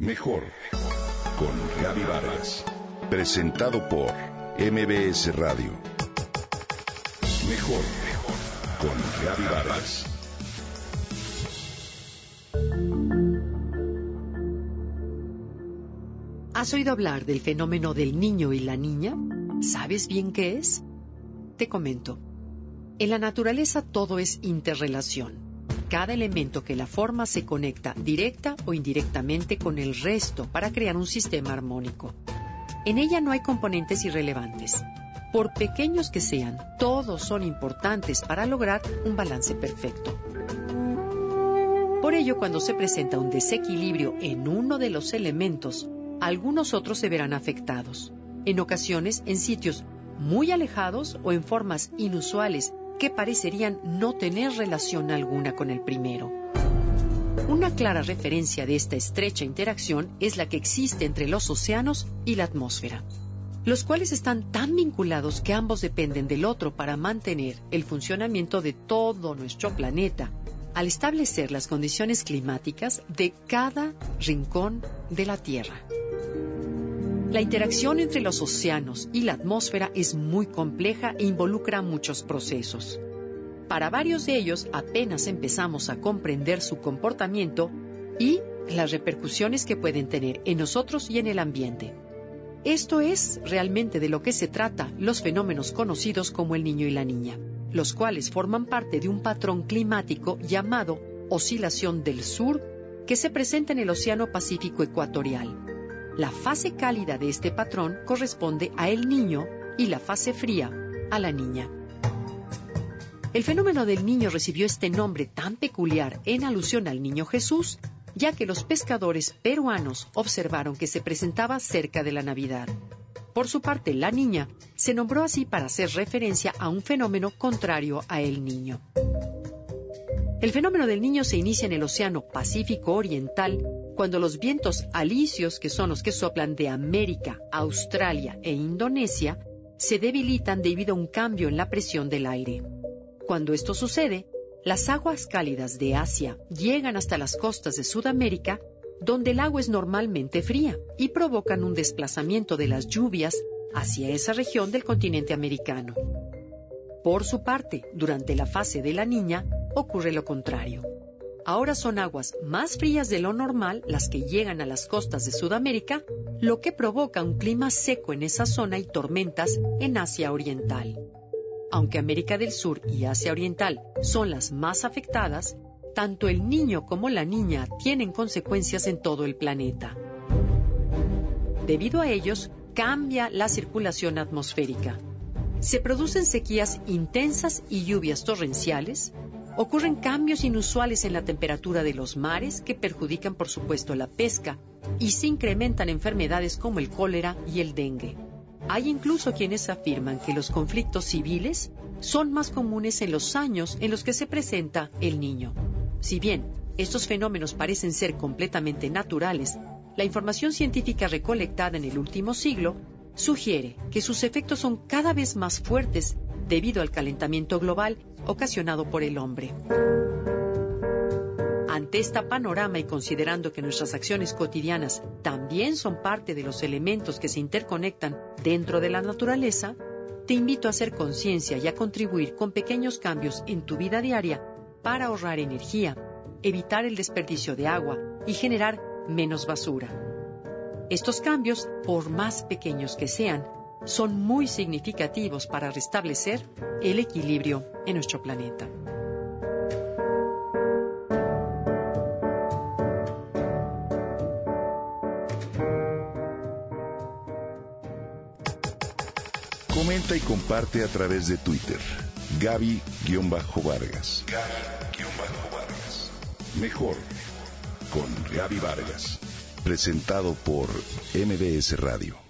Mejor con Gaby Vargas. Presentado por MBS Radio. Mejor con Gaby Vargas. ¿Has oído hablar del fenómeno del niño y la niña? ¿Sabes bien qué es? Te comento. En la naturaleza todo es interrelación cada elemento que la forma se conecta directa o indirectamente con el resto para crear un sistema armónico. En ella no hay componentes irrelevantes. Por pequeños que sean, todos son importantes para lograr un balance perfecto. Por ello, cuando se presenta un desequilibrio en uno de los elementos, algunos otros se verán afectados, en ocasiones en sitios muy alejados o en formas inusuales que parecerían no tener relación alguna con el primero. Una clara referencia de esta estrecha interacción es la que existe entre los océanos y la atmósfera, los cuales están tan vinculados que ambos dependen del otro para mantener el funcionamiento de todo nuestro planeta, al establecer las condiciones climáticas de cada rincón de la Tierra. La interacción entre los océanos y la atmósfera es muy compleja e involucra muchos procesos. Para varios de ellos apenas empezamos a comprender su comportamiento y las repercusiones que pueden tener en nosotros y en el ambiente. Esto es realmente de lo que se trata los fenómenos conocidos como el niño y la niña, los cuales forman parte de un patrón climático llamado oscilación del sur que se presenta en el Océano Pacífico Ecuatorial la fase cálida de este patrón corresponde a el niño y la fase fría a la niña. El fenómeno del niño recibió este nombre tan peculiar en alusión al niño Jesús, ya que los pescadores peruanos observaron que se presentaba cerca de la Navidad. Por su parte, la niña se nombró así para hacer referencia a un fenómeno contrario a el niño. El fenómeno del niño se inicia en el Océano Pacífico Oriental cuando los vientos alisios, que son los que soplan de América, Australia e Indonesia, se debilitan debido a un cambio en la presión del aire. Cuando esto sucede, las aguas cálidas de Asia llegan hasta las costas de Sudamérica, donde el agua es normalmente fría, y provocan un desplazamiento de las lluvias hacia esa región del continente americano. Por su parte, durante la fase de la niña, ocurre lo contrario. Ahora son aguas más frías de lo normal las que llegan a las costas de Sudamérica, lo que provoca un clima seco en esa zona y tormentas en Asia Oriental. Aunque América del Sur y Asia Oriental son las más afectadas, tanto el niño como la niña tienen consecuencias en todo el planeta. Debido a ellos, cambia la circulación atmosférica. Se producen sequías intensas y lluvias torrenciales, Ocurren cambios inusuales en la temperatura de los mares que perjudican, por supuesto, la pesca y se incrementan enfermedades como el cólera y el dengue. Hay incluso quienes afirman que los conflictos civiles son más comunes en los años en los que se presenta el niño. Si bien estos fenómenos parecen ser completamente naturales, la información científica recolectada en el último siglo sugiere que sus efectos son cada vez más fuertes debido al calentamiento global ocasionado por el hombre. Ante este panorama y considerando que nuestras acciones cotidianas también son parte de los elementos que se interconectan dentro de la naturaleza, te invito a hacer conciencia y a contribuir con pequeños cambios en tu vida diaria para ahorrar energía, evitar el desperdicio de agua y generar menos basura. Estos cambios, por más pequeños que sean, son muy significativos para restablecer el equilibrio en nuestro planeta. Comenta y comparte a través de Twitter. Gaby-Vargas. Gaby-Vargas. Mejor con Gaby Vargas. Presentado por MBS Radio.